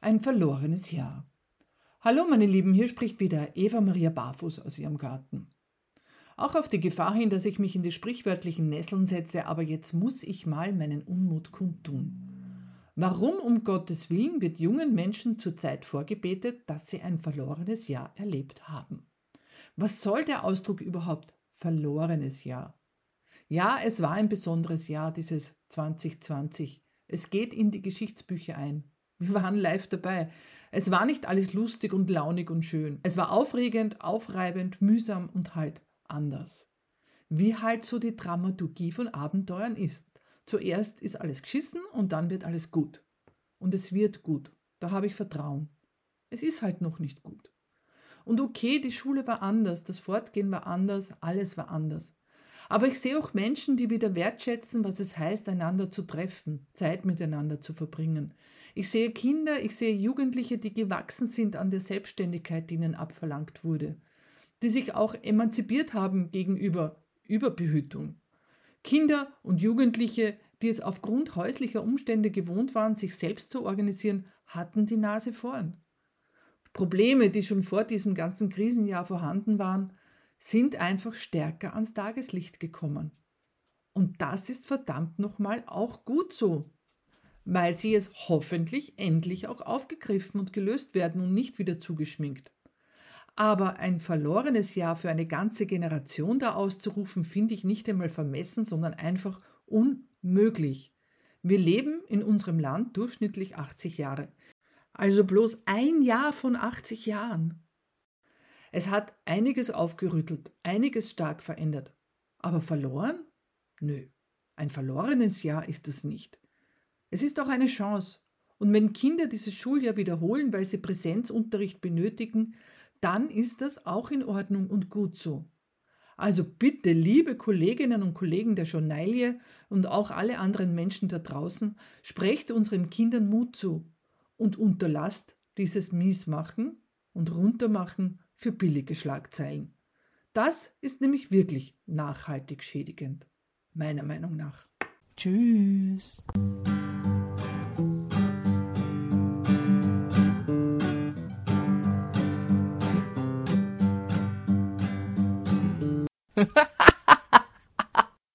Ein verlorenes Jahr. Hallo meine Lieben, hier spricht wieder Eva Maria Barfuß aus ihrem Garten. Auch auf die Gefahr hin, dass ich mich in die sprichwörtlichen Nesseln setze, aber jetzt muss ich mal meinen Unmut kundtun. Warum um Gottes Willen wird jungen Menschen zurzeit vorgebetet, dass sie ein verlorenes Jahr erlebt haben? Was soll der Ausdruck überhaupt verlorenes Jahr? Ja, es war ein besonderes Jahr, dieses 2020. Es geht in die Geschichtsbücher ein. Wir waren live dabei. Es war nicht alles lustig und launig und schön. Es war aufregend, aufreibend, mühsam und halt anders. Wie halt so die Dramaturgie von Abenteuern ist. Zuerst ist alles geschissen und dann wird alles gut. Und es wird gut. Da habe ich Vertrauen. Es ist halt noch nicht gut. Und okay, die Schule war anders, das Fortgehen war anders, alles war anders. Aber ich sehe auch Menschen, die wieder wertschätzen, was es heißt, einander zu treffen, Zeit miteinander zu verbringen. Ich sehe Kinder, ich sehe Jugendliche, die gewachsen sind an der Selbstständigkeit, die ihnen abverlangt wurde, die sich auch emanzipiert haben gegenüber Überbehütung. Kinder und Jugendliche, die es aufgrund häuslicher Umstände gewohnt waren, sich selbst zu organisieren, hatten die Nase vorn. Probleme, die schon vor diesem ganzen Krisenjahr vorhanden waren, sind einfach stärker ans Tageslicht gekommen. Und das ist verdammt nochmal auch gut so, weil sie es hoffentlich endlich auch aufgegriffen und gelöst werden und nicht wieder zugeschminkt. Aber ein verlorenes Jahr für eine ganze Generation da auszurufen, finde ich nicht einmal vermessen, sondern einfach unmöglich. Wir leben in unserem Land durchschnittlich 80 Jahre. Also bloß ein Jahr von 80 Jahren. Es hat einiges aufgerüttelt, einiges stark verändert. Aber verloren? Nö, ein verlorenes Jahr ist es nicht. Es ist auch eine Chance. Und wenn Kinder dieses Schuljahr wiederholen, weil sie Präsenzunterricht benötigen, dann ist das auch in Ordnung und gut so. Also bitte, liebe Kolleginnen und Kollegen der Journalie und auch alle anderen Menschen da draußen, sprecht unseren Kindern Mut zu und unterlasst dieses Miesmachen und Runtermachen für billige Schlagzeilen. Das ist nämlich wirklich nachhaltig schädigend, meiner Meinung nach. Tschüss.